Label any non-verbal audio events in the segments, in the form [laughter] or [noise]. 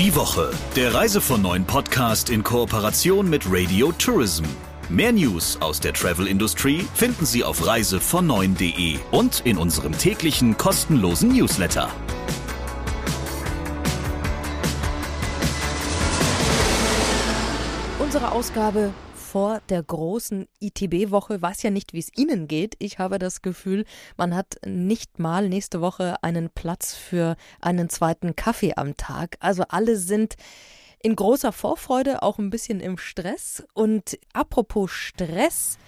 Die Woche, der Reise von neuen Podcast in Kooperation mit Radio Tourism. Mehr News aus der Travel Industry finden Sie auf reisevon9.de und in unserem täglichen kostenlosen Newsletter. Unsere Ausgabe vor der großen ITB-Woche. Weiß ja nicht, wie es Ihnen geht. Ich habe das Gefühl, man hat nicht mal nächste Woche einen Platz für einen zweiten Kaffee am Tag. Also alle sind in großer Vorfreude, auch ein bisschen im Stress. Und apropos Stress,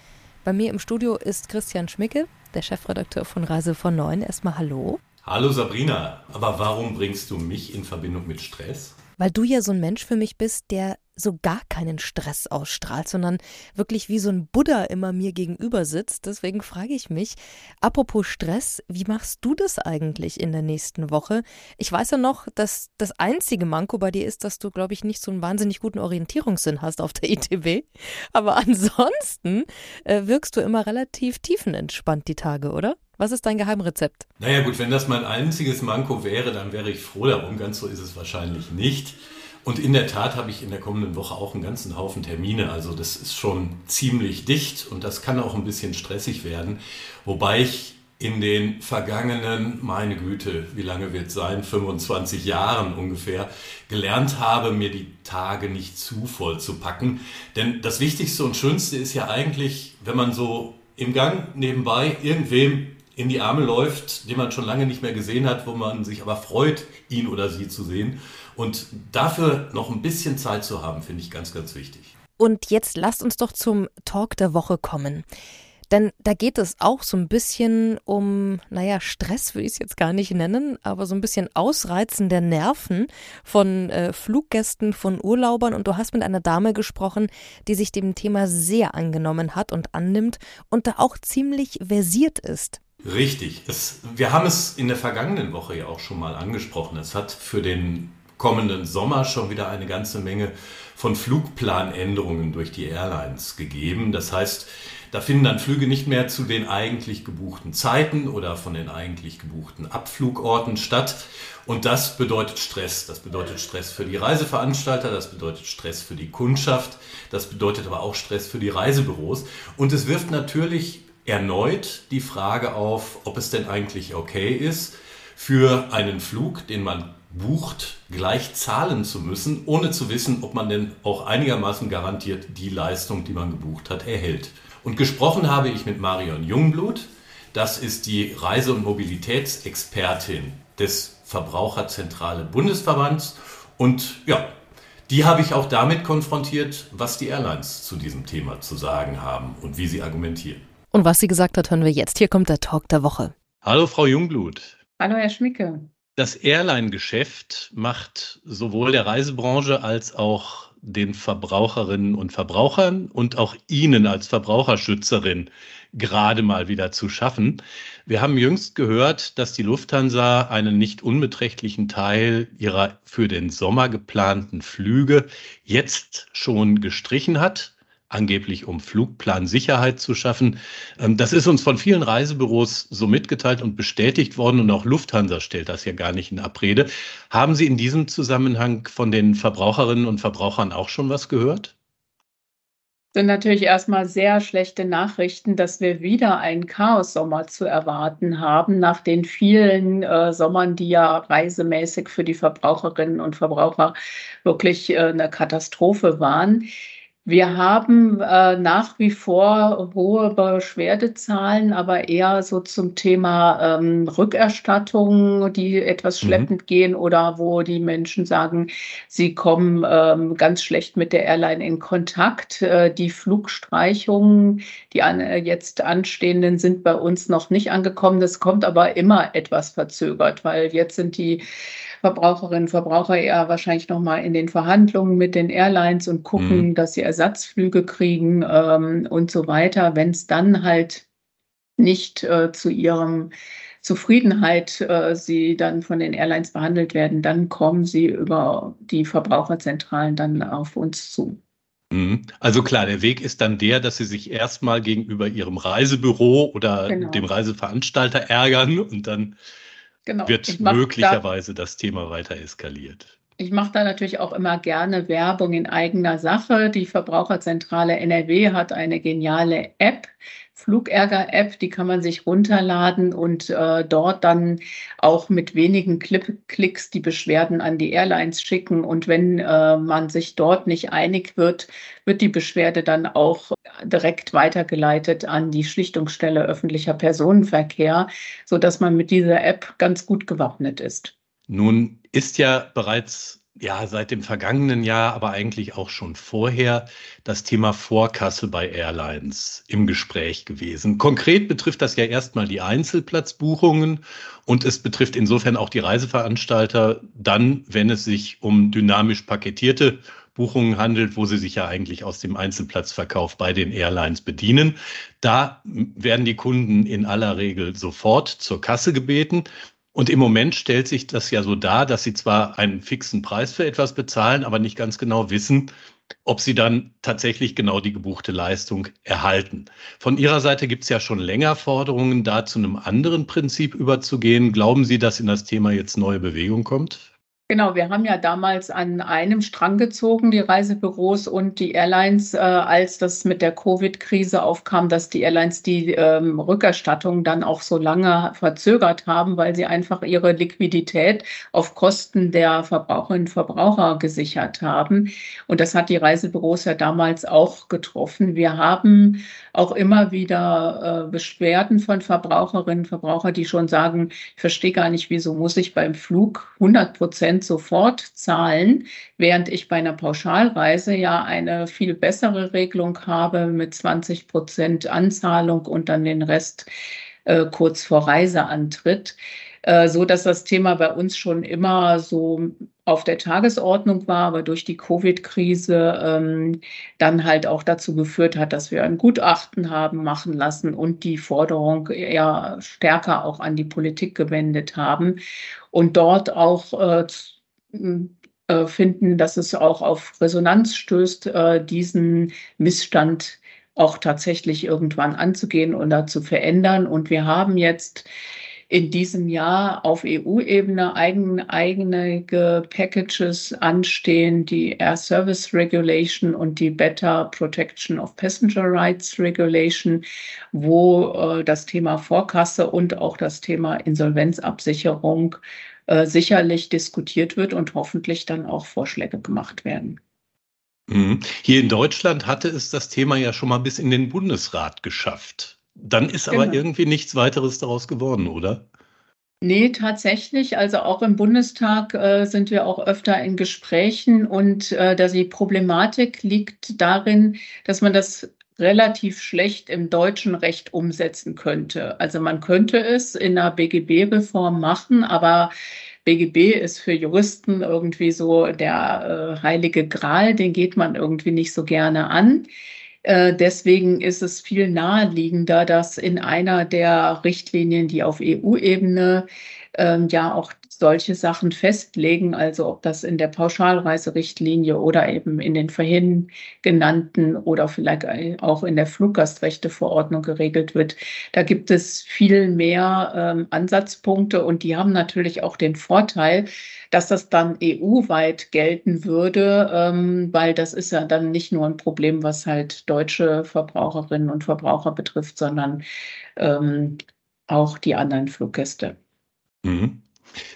bei mir im Studio ist Christian Schmicke, der Chefredakteur von Reise von Neun. Erstmal Hallo. Hallo Sabrina, aber warum bringst du mich in Verbindung mit Stress? Weil du ja so ein Mensch für mich bist, der so gar keinen Stress ausstrahlt, sondern wirklich wie so ein Buddha immer mir gegenüber sitzt. Deswegen frage ich mich, apropos Stress, wie machst du das eigentlich in der nächsten Woche? Ich weiß ja noch, dass das einzige Manko bei dir ist, dass du, glaube ich, nicht so einen wahnsinnig guten Orientierungssinn hast auf der ITB. Aber [laughs] ansonsten äh, wirkst du immer relativ tiefenentspannt die Tage, oder? Was ist dein Geheimrezept? Naja gut, wenn das mein einziges Manko wäre, dann wäre ich froh darum. Ganz so ist es wahrscheinlich nicht. Und in der Tat habe ich in der kommenden Woche auch einen ganzen Haufen Termine. Also das ist schon ziemlich dicht und das kann auch ein bisschen stressig werden. Wobei ich in den vergangenen, meine Güte, wie lange wird es sein, 25 Jahren ungefähr, gelernt habe, mir die Tage nicht zu voll zu packen. Denn das Wichtigste und Schönste ist ja eigentlich, wenn man so im Gang nebenbei irgendwem in die Arme läuft, den man schon lange nicht mehr gesehen hat, wo man sich aber freut, ihn oder sie zu sehen. Und dafür noch ein bisschen Zeit zu haben, finde ich ganz, ganz wichtig. Und jetzt lasst uns doch zum Talk der Woche kommen. Denn da geht es auch so ein bisschen um, naja, Stress würde ich es jetzt gar nicht nennen, aber so ein bisschen Ausreizen der Nerven von äh, Fluggästen, von Urlaubern. Und du hast mit einer Dame gesprochen, die sich dem Thema sehr angenommen hat und annimmt und da auch ziemlich versiert ist. Richtig. Es, wir haben es in der vergangenen Woche ja auch schon mal angesprochen. Es hat für den kommenden Sommer schon wieder eine ganze Menge von Flugplanänderungen durch die Airlines gegeben. Das heißt, da finden dann Flüge nicht mehr zu den eigentlich gebuchten Zeiten oder von den eigentlich gebuchten Abflugorten statt. Und das bedeutet Stress. Das bedeutet Stress für die Reiseveranstalter, das bedeutet Stress für die Kundschaft, das bedeutet aber auch Stress für die Reisebüros. Und es wirft natürlich erneut die Frage auf, ob es denn eigentlich okay ist, für einen Flug, den man bucht, gleich zahlen zu müssen, ohne zu wissen, ob man denn auch einigermaßen garantiert die Leistung, die man gebucht hat, erhält. Und gesprochen habe ich mit Marion Jungblut. Das ist die Reise- und Mobilitätsexpertin des Verbraucherzentrale Bundesverbands. Und ja, die habe ich auch damit konfrontiert, was die Airlines zu diesem Thema zu sagen haben und wie sie argumentieren. Und was sie gesagt hat, hören wir jetzt. Hier kommt der Talk der Woche. Hallo, Frau Jungblut. Hallo, Herr Schmicke. Das Airline-Geschäft macht sowohl der Reisebranche als auch den Verbraucherinnen und Verbrauchern und auch Ihnen als Verbraucherschützerin gerade mal wieder zu schaffen. Wir haben jüngst gehört, dass die Lufthansa einen nicht unbeträchtlichen Teil ihrer für den Sommer geplanten Flüge jetzt schon gestrichen hat angeblich um Flugplansicherheit zu schaffen. Ähm, das ist uns von vielen Reisebüros so mitgeteilt und bestätigt worden und auch Lufthansa stellt das ja gar nicht in Abrede. Haben Sie in diesem Zusammenhang von den Verbraucherinnen und Verbrauchern auch schon was gehört? sind natürlich erstmal sehr schlechte Nachrichten, dass wir wieder einen Chaos-Sommer zu erwarten haben, nach den vielen äh, Sommern, die ja reisemäßig für die Verbraucherinnen und Verbraucher wirklich äh, eine Katastrophe waren. Wir haben äh, nach wie vor hohe Beschwerdezahlen, aber eher so zum Thema ähm, Rückerstattung, die etwas mhm. schleppend mhm. gehen oder wo die Menschen sagen, sie kommen ähm, ganz schlecht mit der Airline in Kontakt. Äh, die Flugstreichungen, die an, äh, jetzt anstehenden, sind bei uns noch nicht angekommen. Das kommt aber immer etwas verzögert, weil jetzt sind die Verbraucherinnen und Verbraucher eher wahrscheinlich nochmal in den Verhandlungen mit den Airlines und gucken, mhm. dass sie Ersatzflüge kriegen ähm, und so weiter. Wenn es dann halt nicht äh, zu ihrem Zufriedenheit äh, sie dann von den Airlines behandelt werden, dann kommen sie über die Verbraucherzentralen dann auf uns zu. Mhm. Also klar, der Weg ist dann der, dass Sie sich erstmal gegenüber Ihrem Reisebüro oder genau. dem Reiseveranstalter ärgern und dann genau. wird möglicherweise das Thema weiter eskaliert. Ich mache da natürlich auch immer gerne Werbung in eigener Sache. Die Verbraucherzentrale NRW hat eine geniale App, Flugärger-App, die kann man sich runterladen und äh, dort dann auch mit wenigen Clip Klicks die Beschwerden an die Airlines schicken. Und wenn äh, man sich dort nicht einig wird, wird die Beschwerde dann auch direkt weitergeleitet an die Schlichtungsstelle öffentlicher Personenverkehr, sodass man mit dieser App ganz gut gewappnet ist. Nun ist ja bereits ja, seit dem vergangenen Jahr, aber eigentlich auch schon vorher das Thema Vorkasse bei Airlines im Gespräch gewesen. Konkret betrifft das ja erstmal die Einzelplatzbuchungen und es betrifft insofern auch die Reiseveranstalter dann, wenn es sich um dynamisch paketierte Buchungen handelt, wo sie sich ja eigentlich aus dem Einzelplatzverkauf bei den Airlines bedienen. Da werden die Kunden in aller Regel sofort zur Kasse gebeten. Und im Moment stellt sich das ja so dar, dass sie zwar einen fixen Preis für etwas bezahlen, aber nicht ganz genau wissen, ob sie dann tatsächlich genau die gebuchte Leistung erhalten. Von Ihrer Seite gibt es ja schon länger Forderungen, da zu einem anderen Prinzip überzugehen. Glauben Sie, dass in das Thema jetzt neue Bewegung kommt? Genau, wir haben ja damals an einem Strang gezogen, die Reisebüros und die Airlines, äh, als das mit der Covid-Krise aufkam, dass die Airlines die ähm, Rückerstattung dann auch so lange verzögert haben, weil sie einfach ihre Liquidität auf Kosten der Verbraucherinnen und Verbraucher gesichert haben. Und das hat die Reisebüros ja damals auch getroffen. Wir haben auch immer wieder äh, Beschwerden von Verbraucherinnen und Verbrauchern, die schon sagen, ich verstehe gar nicht, wieso muss ich beim Flug 100 Prozent sofort zahlen, während ich bei einer Pauschalreise ja eine viel bessere Regelung habe mit 20 Prozent Anzahlung und dann den Rest äh, kurz vor Reiseantritt. Äh, so dass das Thema bei uns schon immer so auf der Tagesordnung war, aber durch die Covid-Krise ähm, dann halt auch dazu geführt hat, dass wir ein Gutachten haben machen lassen und die Forderung eher stärker auch an die Politik gewendet haben und dort auch äh, äh, finden, dass es auch auf Resonanz stößt, äh, diesen Missstand auch tatsächlich irgendwann anzugehen oder zu verändern. Und wir haben jetzt in diesem Jahr auf EU-Ebene eigen, eigene Packages anstehen, die Air Service Regulation und die Better Protection of Passenger Rights Regulation, wo äh, das Thema Vorkasse und auch das Thema Insolvenzabsicherung äh, sicherlich diskutiert wird und hoffentlich dann auch Vorschläge gemacht werden. Mhm. Hier in Deutschland hatte es das Thema ja schon mal bis in den Bundesrat geschafft. Dann ist aber genau. irgendwie nichts weiteres daraus geworden, oder? Nee, tatsächlich. Also auch im Bundestag äh, sind wir auch öfter in Gesprächen und äh, dass die Problematik liegt darin, dass man das relativ schlecht im deutschen Recht umsetzen könnte. Also man könnte es in einer BGB-Reform machen, aber BGB ist für Juristen irgendwie so der äh, heilige Gral, den geht man irgendwie nicht so gerne an. Äh, deswegen ist es viel naheliegender, dass in einer der Richtlinien, die auf EU-Ebene ähm, ja auch solche Sachen festlegen, also ob das in der Pauschalreiserichtlinie oder eben in den vorhin genannten oder vielleicht auch in der Fluggastrechteverordnung geregelt wird. Da gibt es viel mehr ähm, Ansatzpunkte und die haben natürlich auch den Vorteil, dass das dann EU-weit gelten würde, ähm, weil das ist ja dann nicht nur ein Problem, was halt deutsche Verbraucherinnen und Verbraucher betrifft, sondern ähm, auch die anderen Fluggäste. Mhm.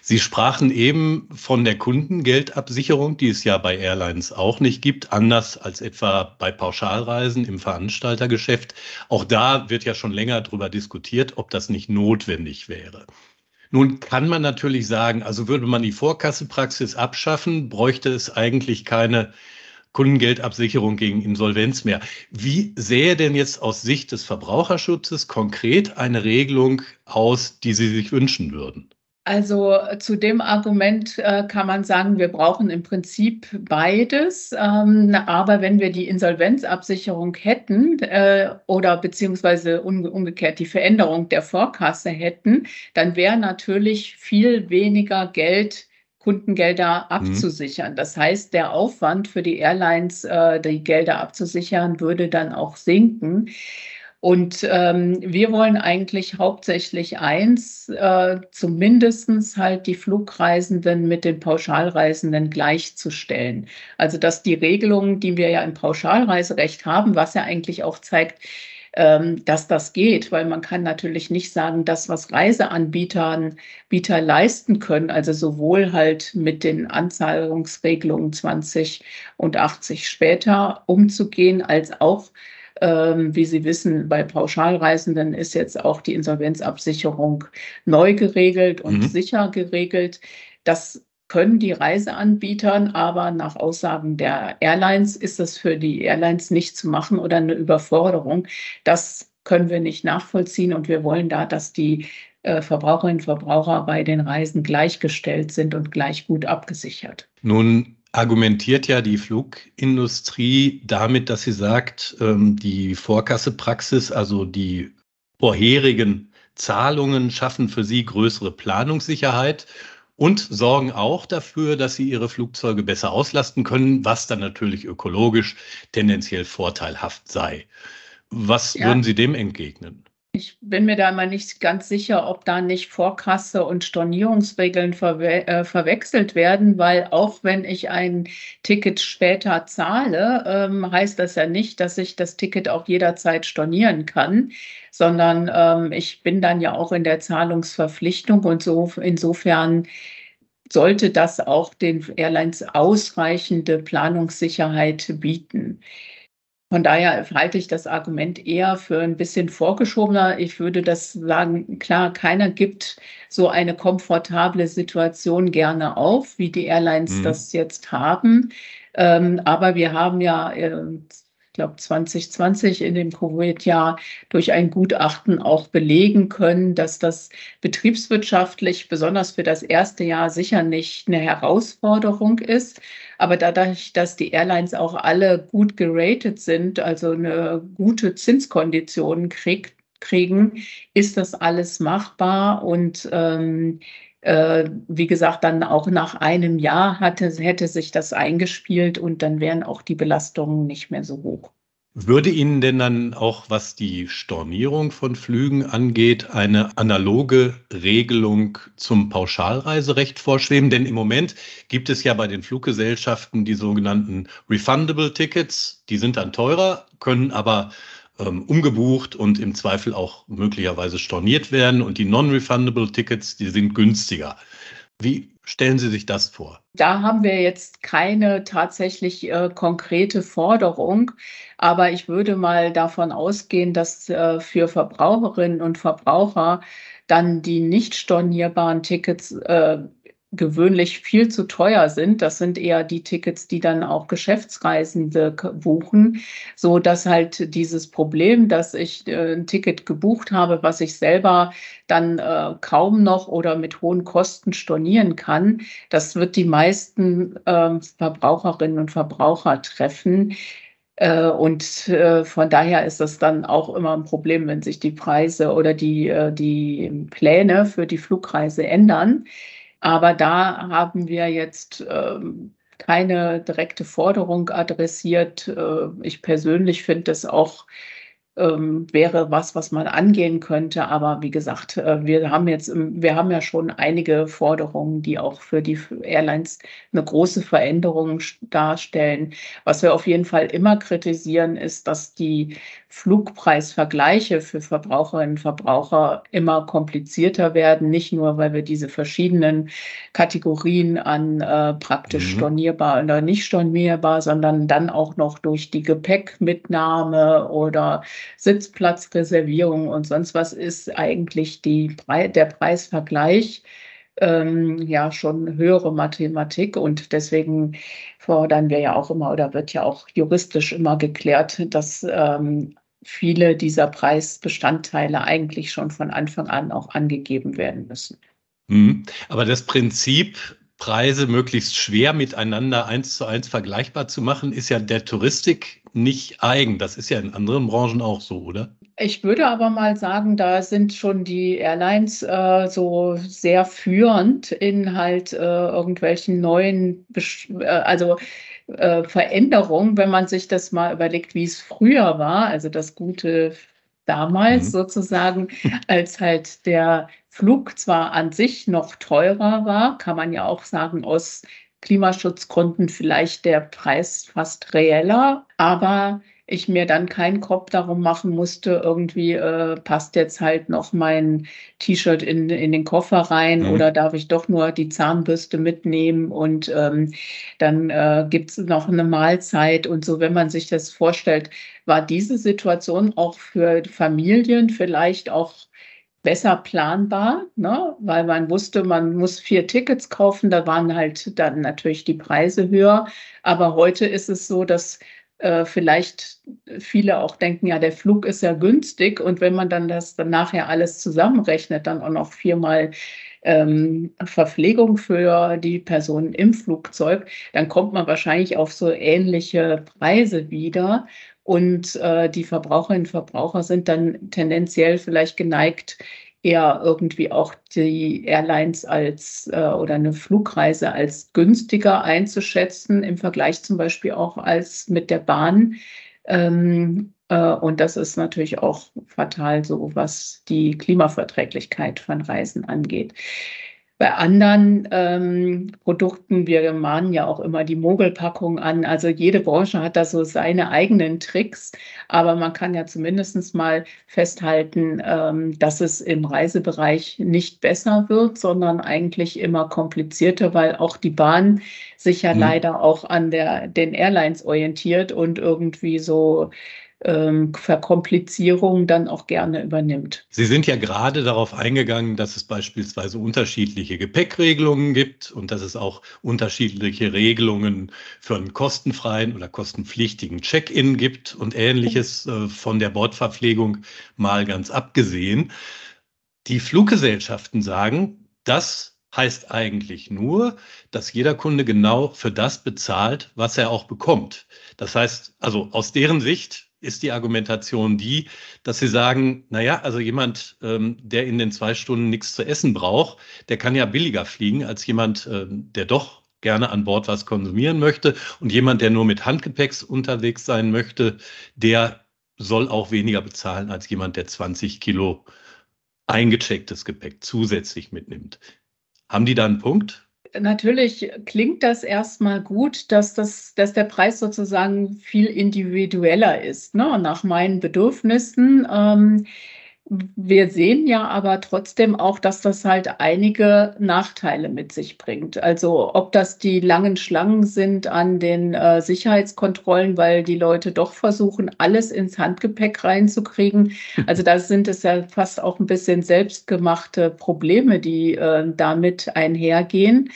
Sie sprachen eben von der Kundengeldabsicherung, die es ja bei Airlines auch nicht gibt, anders als etwa bei Pauschalreisen im Veranstaltergeschäft. Auch da wird ja schon länger darüber diskutiert, ob das nicht notwendig wäre. Nun kann man natürlich sagen, also würde man die Vorkassepraxis abschaffen, bräuchte es eigentlich keine Kundengeldabsicherung gegen Insolvenz mehr. Wie sähe denn jetzt aus Sicht des Verbraucherschutzes konkret eine Regelung aus, die Sie sich wünschen würden? Also äh, zu dem Argument äh, kann man sagen, wir brauchen im Prinzip beides. Ähm, aber wenn wir die Insolvenzabsicherung hätten äh, oder beziehungsweise umge umgekehrt die Veränderung der Vorkasse hätten, dann wäre natürlich viel weniger Geld Kundengelder mhm. abzusichern. Das heißt, der Aufwand für die Airlines, äh, die Gelder abzusichern, würde dann auch sinken. Und ähm, wir wollen eigentlich hauptsächlich eins, äh, zumindest halt die Flugreisenden mit den Pauschalreisenden gleichzustellen. Also dass die Regelungen, die wir ja im Pauschalreiserecht haben, was ja eigentlich auch zeigt, ähm, dass das geht, weil man kann natürlich nicht sagen, das, was Reiseanbieter Bieter leisten können, also sowohl halt mit den Anzahlungsregelungen 20 und 80 später umzugehen, als auch wie Sie wissen, bei Pauschalreisenden ist jetzt auch die Insolvenzabsicherung neu geregelt und mhm. sicher geregelt. Das können die Reiseanbietern, aber nach Aussagen der Airlines ist das für die Airlines nicht zu machen oder eine Überforderung. Das können wir nicht nachvollziehen und wir wollen da, dass die äh, Verbraucherinnen und Verbraucher bei den Reisen gleichgestellt sind und gleich gut abgesichert. Nun argumentiert ja die Flugindustrie damit, dass sie sagt, ähm, die Vorkassepraxis, also die vorherigen Zahlungen schaffen für sie größere Planungssicherheit und sorgen auch dafür, dass sie ihre Flugzeuge besser auslasten können, was dann natürlich ökologisch tendenziell vorteilhaft sei. Was ja. würden Sie dem entgegnen? Ich bin mir da mal nicht ganz sicher, ob da nicht Vorkasse und Stornierungsregeln verwe äh, verwechselt werden, weil auch wenn ich ein Ticket später zahle, ähm, heißt das ja nicht, dass ich das Ticket auch jederzeit stornieren kann, sondern ähm, ich bin dann ja auch in der Zahlungsverpflichtung und so insofern sollte das auch den Airlines ausreichende Planungssicherheit bieten. Von daher halte ich das Argument eher für ein bisschen vorgeschobener. Ich würde das sagen, klar, keiner gibt so eine komfortable Situation gerne auf, wie die Airlines mhm. das jetzt haben. Ähm, aber wir haben ja äh, glaube 2020 in dem Covid-Jahr durch ein Gutachten auch belegen können, dass das betriebswirtschaftlich besonders für das erste Jahr sicher nicht eine Herausforderung ist. Aber dadurch, dass die Airlines auch alle gut geratet sind, also eine gute Zinskondition kriegt, kriegen, ist das alles machbar und ähm, äh, wie gesagt, dann auch nach einem Jahr hatte, hätte sich das eingespielt und dann wären auch die Belastungen nicht mehr so hoch. Würde Ihnen denn dann auch, was die Stornierung von Flügen angeht, eine analoge Regelung zum Pauschalreiserecht vorschweben? Denn im Moment gibt es ja bei den Fluggesellschaften die sogenannten Refundable Tickets. Die sind dann teurer, können aber ähm, umgebucht und im Zweifel auch möglicherweise storniert werden. Und die Non-Refundable Tickets, die sind günstiger. Wie stellen Sie sich das vor? Da haben wir jetzt keine tatsächlich äh, konkrete Forderung, aber ich würde mal davon ausgehen, dass äh, für Verbraucherinnen und Verbraucher dann die nicht stornierbaren Tickets äh, gewöhnlich viel zu teuer sind. Das sind eher die Tickets, die dann auch Geschäftsreisende buchen, so dass halt dieses Problem, dass ich äh, ein Ticket gebucht habe, was ich selber dann äh, kaum noch oder mit hohen Kosten stornieren kann, das wird die meisten äh, Verbraucherinnen und Verbraucher treffen. Äh, und äh, von daher ist das dann auch immer ein Problem, wenn sich die Preise oder die, die Pläne für die Flugreise ändern. Aber da haben wir jetzt ähm, keine direkte Forderung adressiert. Äh, ich persönlich finde das auch ähm, wäre was, was man angehen könnte. Aber wie gesagt, äh, wir haben jetzt, wir haben ja schon einige Forderungen, die auch für die Airlines eine große Veränderung darstellen. Was wir auf jeden Fall immer kritisieren, ist, dass die Flugpreisvergleiche für Verbraucherinnen und Verbraucher immer komplizierter werden. Nicht nur, weil wir diese verschiedenen Kategorien an äh, praktisch mhm. stornierbar oder nicht stornierbar, sondern dann auch noch durch die Gepäckmitnahme oder Sitzplatzreservierung und sonst was ist eigentlich die, der Preisvergleich ähm, ja schon höhere Mathematik und deswegen fordern wir ja auch immer oder wird ja auch juristisch immer geklärt, dass ähm, viele dieser Preisbestandteile eigentlich schon von Anfang an auch angegeben werden müssen. Mhm. Aber das Prinzip, Preise möglichst schwer miteinander eins zu eins vergleichbar zu machen, ist ja der Touristik nicht eigen. Das ist ja in anderen Branchen auch so, oder? Ich würde aber mal sagen, da sind schon die Airlines äh, so sehr führend in halt äh, irgendwelchen neuen, Besch äh, also äh, Veränderungen, wenn man sich das mal überlegt, wie es früher war, also das gute damals mhm. sozusagen, als halt der Flug zwar an sich noch teurer war, kann man ja auch sagen, aus Klimaschutzgründen vielleicht der Preis fast reeller, aber ich mir dann keinen Kopf darum machen musste, irgendwie äh, passt jetzt halt noch mein T-Shirt in, in den Koffer rein mhm. oder darf ich doch nur die Zahnbürste mitnehmen und ähm, dann äh, gibt es noch eine Mahlzeit und so, wenn man sich das vorstellt, war diese Situation auch für Familien vielleicht auch besser planbar, ne? weil man wusste, man muss vier Tickets kaufen, da waren halt dann natürlich die Preise höher. Aber heute ist es so, dass äh, vielleicht viele auch denken, ja, der Flug ist ja günstig und wenn man dann das dann nachher alles zusammenrechnet, dann auch noch viermal ähm, Verpflegung für die Personen im Flugzeug, dann kommt man wahrscheinlich auf so ähnliche Preise wieder. Und äh, die Verbraucherinnen und Verbraucher sind dann tendenziell vielleicht geneigt, eher irgendwie auch die Airlines als äh, oder eine Flugreise als günstiger einzuschätzen im Vergleich zum Beispiel auch als mit der Bahn. Ähm, äh, und das ist natürlich auch fatal, so was die Klimaverträglichkeit von Reisen angeht. Bei anderen ähm, Produkten, wir mahnen ja auch immer die Mogelpackung an. Also jede Branche hat da so seine eigenen Tricks, aber man kann ja zumindest mal festhalten, ähm, dass es im Reisebereich nicht besser wird, sondern eigentlich immer komplizierter, weil auch die Bahn sich ja mhm. leider auch an der, den Airlines orientiert und irgendwie so ähm, Verkomplizierung dann auch gerne übernimmt. Sie sind ja gerade darauf eingegangen, dass es beispielsweise unterschiedliche Gepäckregelungen gibt und dass es auch unterschiedliche Regelungen für einen kostenfreien oder kostenpflichtigen Check-in gibt und ähnliches äh, von der Bordverpflegung mal ganz abgesehen. Die Fluggesellschaften sagen, das heißt eigentlich nur, dass jeder Kunde genau für das bezahlt, was er auch bekommt. Das heißt, also aus deren Sicht ist die Argumentation die, dass sie sagen, naja, also jemand, ähm, der in den zwei Stunden nichts zu essen braucht, der kann ja billiger fliegen als jemand, ähm, der doch gerne an Bord was konsumieren möchte. Und jemand, der nur mit Handgepäcks unterwegs sein möchte, der soll auch weniger bezahlen als jemand, der 20 Kilo eingechecktes Gepäck zusätzlich mitnimmt. Haben die da einen Punkt? Natürlich klingt das erstmal gut, dass, das, dass der Preis sozusagen viel individueller ist, ne, nach meinen Bedürfnissen. Ähm, wir sehen ja aber trotzdem auch, dass das halt einige Nachteile mit sich bringt. Also ob das die langen Schlangen sind an den äh, Sicherheitskontrollen, weil die Leute doch versuchen, alles ins Handgepäck reinzukriegen. [laughs] Also da sind es ja fast auch ein bisschen selbstgemachte Probleme, die äh, damit einhergehen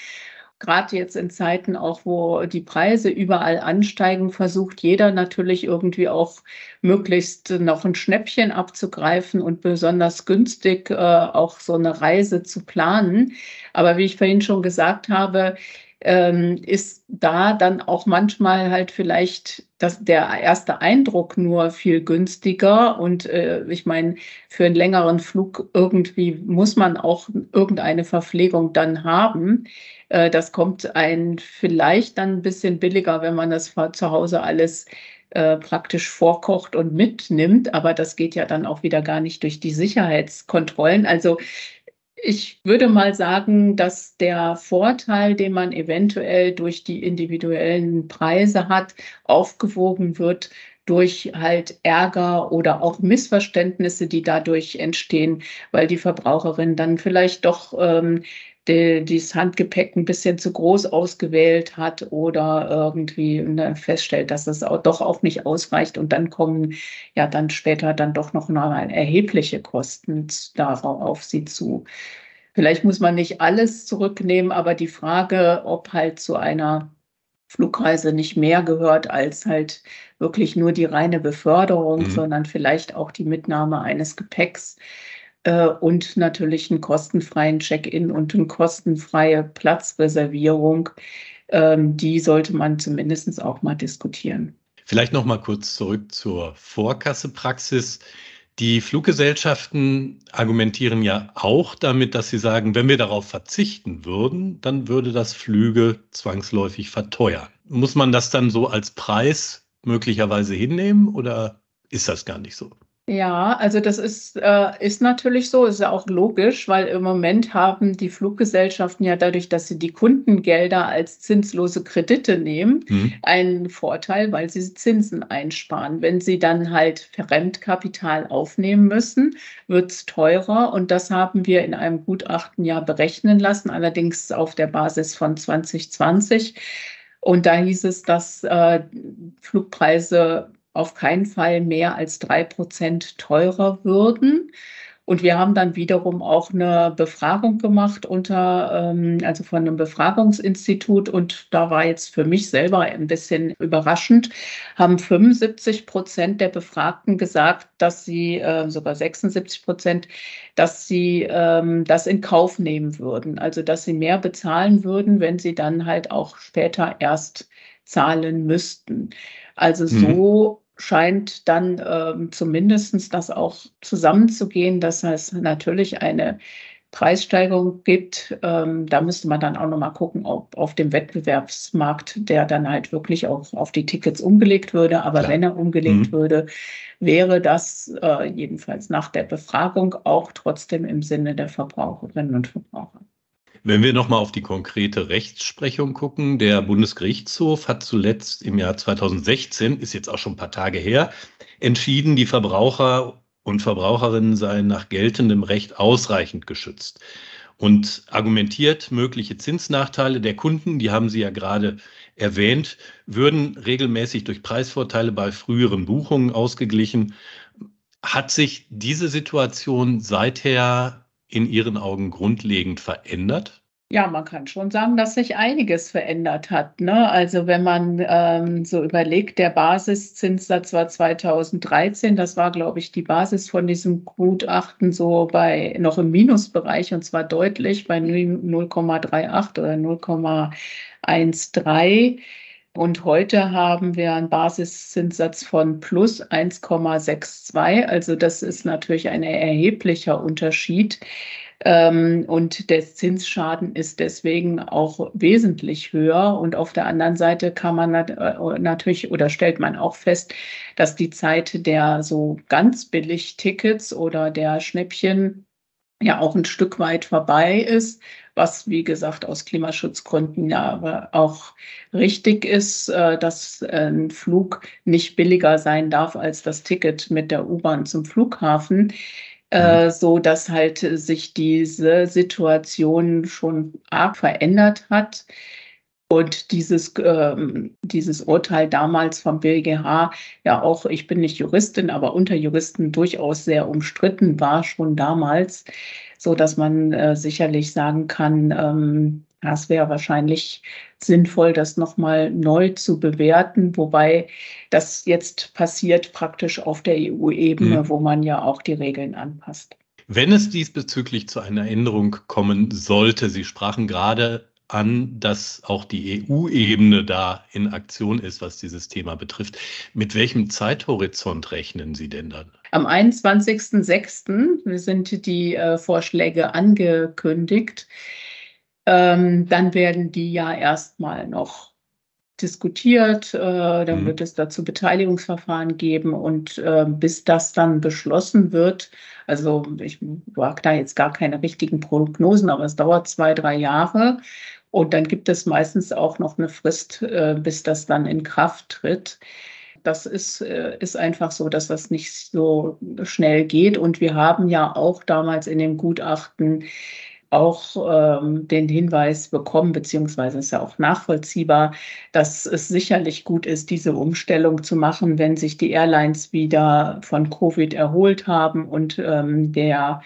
gerade jetzt in Zeiten auch, wo die Preise überall ansteigen, versucht jeder natürlich irgendwie auch möglichst noch ein Schnäppchen abzugreifen und besonders günstig äh, auch so eine Reise zu planen. Aber wie ich vorhin schon gesagt habe, ähm, ist da dann auch manchmal halt vielleicht das, der erste Eindruck nur viel günstiger. Und äh, ich meine, für einen längeren Flug irgendwie muss man auch irgendeine Verpflegung dann haben. Äh, das kommt ein vielleicht dann ein bisschen billiger, wenn man das zu Hause alles äh, praktisch vorkocht und mitnimmt. Aber das geht ja dann auch wieder gar nicht durch die Sicherheitskontrollen. Also ich würde mal sagen, dass der Vorteil, den man eventuell durch die individuellen Preise hat, aufgewogen wird durch halt Ärger oder auch Missverständnisse, die dadurch entstehen, weil die Verbraucherin dann vielleicht doch ähm, die, dieses Handgepäck ein bisschen zu groß ausgewählt hat oder irgendwie ne, feststellt, dass es auch doch auch nicht ausreicht und dann kommen ja dann später dann doch noch mal erhebliche Kosten darauf auf sie zu. Vielleicht muss man nicht alles zurücknehmen, aber die Frage, ob halt zu einer Flugreise nicht mehr gehört als halt wirklich nur die reine Beförderung, mhm. sondern vielleicht auch die Mitnahme eines Gepäcks äh, und natürlich einen kostenfreien Check-in und eine kostenfreie Platzreservierung. Ähm, die sollte man zumindest auch mal diskutieren. Vielleicht noch mal kurz zurück zur Vorkassepraxis. Die Fluggesellschaften argumentieren ja auch damit, dass sie sagen, wenn wir darauf verzichten würden, dann würde das Flüge zwangsläufig verteuern. Muss man das dann so als Preis möglicherweise hinnehmen oder ist das gar nicht so? Ja, also das ist, äh, ist natürlich so, ist ja auch logisch, weil im Moment haben die Fluggesellschaften ja dadurch, dass sie die Kundengelder als zinslose Kredite nehmen, mhm. einen Vorteil, weil sie Zinsen einsparen. Wenn sie dann halt Fremdkapital aufnehmen müssen, wird es teurer und das haben wir in einem Gutachten ja berechnen lassen, allerdings auf der Basis von 2020. Und da hieß es, dass äh, Flugpreise auf keinen Fall mehr als drei Prozent teurer würden. Und wir haben dann wiederum auch eine Befragung gemacht unter, ähm, also von einem Befragungsinstitut. Und da war jetzt für mich selber ein bisschen überraschend, haben 75 Prozent der Befragten gesagt, dass sie, äh, sogar 76 Prozent, dass sie ähm, das in Kauf nehmen würden. Also, dass sie mehr bezahlen würden, wenn sie dann halt auch später erst zahlen müssten. Also mhm. so scheint dann ähm, zumindest das auch zusammenzugehen, dass es natürlich eine Preissteigerung gibt. Ähm, da müsste man dann auch nochmal gucken, ob auf dem Wettbewerbsmarkt der dann halt wirklich auch auf die Tickets umgelegt würde. Aber Klar. wenn er umgelegt mhm. würde, wäre das äh, jedenfalls nach der Befragung auch trotzdem im Sinne der Verbraucherinnen und Verbraucher. Wenn wir nochmal auf die konkrete Rechtsprechung gucken, der Bundesgerichtshof hat zuletzt im Jahr 2016, ist jetzt auch schon ein paar Tage her, entschieden, die Verbraucher und Verbraucherinnen seien nach geltendem Recht ausreichend geschützt und argumentiert, mögliche Zinsnachteile der Kunden, die haben Sie ja gerade erwähnt, würden regelmäßig durch Preisvorteile bei früheren Buchungen ausgeglichen. Hat sich diese Situation seither in Ihren Augen grundlegend verändert? Ja, man kann schon sagen, dass sich einiges verändert hat. Ne? Also wenn man ähm, so überlegt, der Basiszinssatz war 2013, das war, glaube ich, die Basis von diesem Gutachten so bei noch im Minusbereich und zwar deutlich bei 0,38 oder 0,13. Und heute haben wir einen Basiszinssatz von plus 1,62. Also das ist natürlich ein erheblicher Unterschied. Ähm, und der Zinsschaden ist deswegen auch wesentlich höher. Und auf der anderen Seite kann man äh, natürlich oder stellt man auch fest, dass die Zeit der so ganz billig Tickets oder der Schnäppchen ja auch ein Stück weit vorbei ist, was wie gesagt aus Klimaschutzgründen ja aber auch richtig ist, äh, dass ein Flug nicht billiger sein darf als das Ticket mit der U-Bahn zum Flughafen. Äh, mhm. so dass halt sich diese Situation schon arg verändert hat. Und dieses, ähm, dieses Urteil damals vom BGH, ja auch, ich bin nicht Juristin, aber unter Juristen durchaus sehr umstritten war schon damals, so dass man äh, sicherlich sagen kann, ähm, das wäre wahrscheinlich sinnvoll, das nochmal neu zu bewerten, wobei das jetzt passiert praktisch auf der EU-Ebene, mhm. wo man ja auch die Regeln anpasst. Wenn es diesbezüglich zu einer Änderung kommen sollte, Sie sprachen gerade an, dass auch die EU-Ebene da in Aktion ist, was dieses Thema betrifft. Mit welchem Zeithorizont rechnen Sie denn dann? Am 21.06. sind die äh, Vorschläge angekündigt. Ähm, dann werden die ja erstmal noch diskutiert, äh, dann mhm. wird es dazu Beteiligungsverfahren geben und äh, bis das dann beschlossen wird, also ich wage da jetzt gar keine richtigen Prognosen, aber es dauert zwei, drei Jahre und dann gibt es meistens auch noch eine Frist, äh, bis das dann in Kraft tritt. Das ist, äh, ist einfach so, dass das nicht so schnell geht. Und wir haben ja auch damals in dem Gutachten auch ähm, den Hinweis bekommen, beziehungsweise ist ja auch nachvollziehbar, dass es sicherlich gut ist, diese Umstellung zu machen, wenn sich die Airlines wieder von Covid erholt haben und ähm, der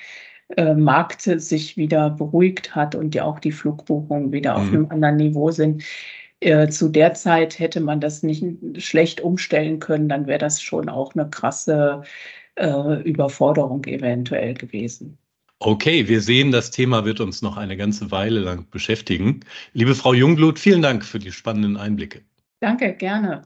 äh, Markt sich wieder beruhigt hat und ja auch die Flugbuchungen wieder auf mhm. einem anderen Niveau sind. Äh, zu der Zeit hätte man das nicht schlecht umstellen können, dann wäre das schon auch eine krasse äh, Überforderung eventuell gewesen. Okay, wir sehen, das Thema wird uns noch eine ganze Weile lang beschäftigen. Liebe Frau Jungblut, vielen Dank für die spannenden Einblicke. Danke, gerne.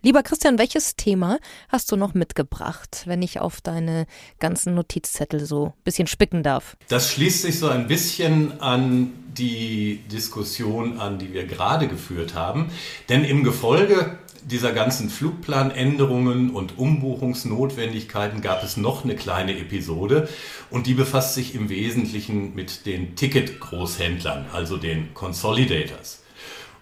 Lieber Christian, welches Thema hast du noch mitgebracht, wenn ich auf deine ganzen Notizzettel so ein bisschen spicken darf? Das schließt sich so ein bisschen an die Diskussion an, die wir gerade geführt haben. Denn im Gefolge dieser ganzen Flugplanänderungen und Umbuchungsnotwendigkeiten gab es noch eine kleine Episode und die befasst sich im Wesentlichen mit den Ticket-Großhändlern, also den Consolidators.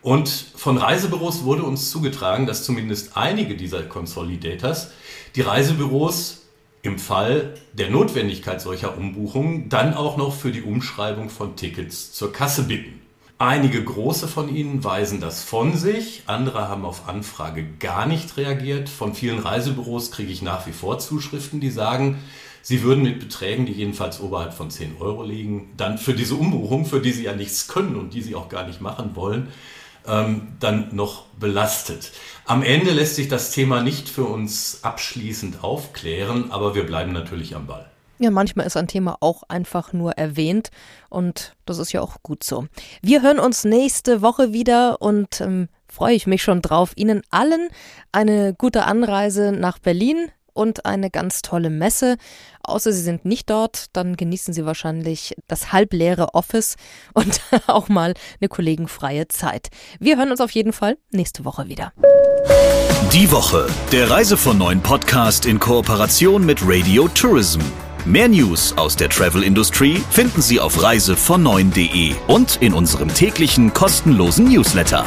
Und von Reisebüros wurde uns zugetragen, dass zumindest einige dieser Consolidators die Reisebüros im Fall der Notwendigkeit solcher Umbuchungen dann auch noch für die Umschreibung von Tickets zur Kasse bitten. Einige große von ihnen weisen das von sich, andere haben auf Anfrage gar nicht reagiert. Von vielen Reisebüros kriege ich nach wie vor Zuschriften, die sagen, sie würden mit Beträgen, die jedenfalls oberhalb von 10 Euro liegen, dann für diese Umbuchung, für die sie ja nichts können und die sie auch gar nicht machen wollen, ähm, dann noch belastet. Am Ende lässt sich das Thema nicht für uns abschließend aufklären, aber wir bleiben natürlich am Ball. Ja, manchmal ist ein Thema auch einfach nur erwähnt und das ist ja auch gut so. Wir hören uns nächste Woche wieder und ähm, freue ich mich schon drauf, Ihnen allen eine gute Anreise nach Berlin und eine ganz tolle Messe. Außer Sie sind nicht dort, dann genießen Sie wahrscheinlich das halbleere Office [laughs] und auch mal eine kollegenfreie Zeit. Wir hören uns auf jeden Fall nächste Woche wieder. Die Woche, der Reise von neuen Podcast in Kooperation mit Radio Tourism. Mehr News aus der Travel Industry finden Sie auf reisevon9.de und in unserem täglichen kostenlosen Newsletter.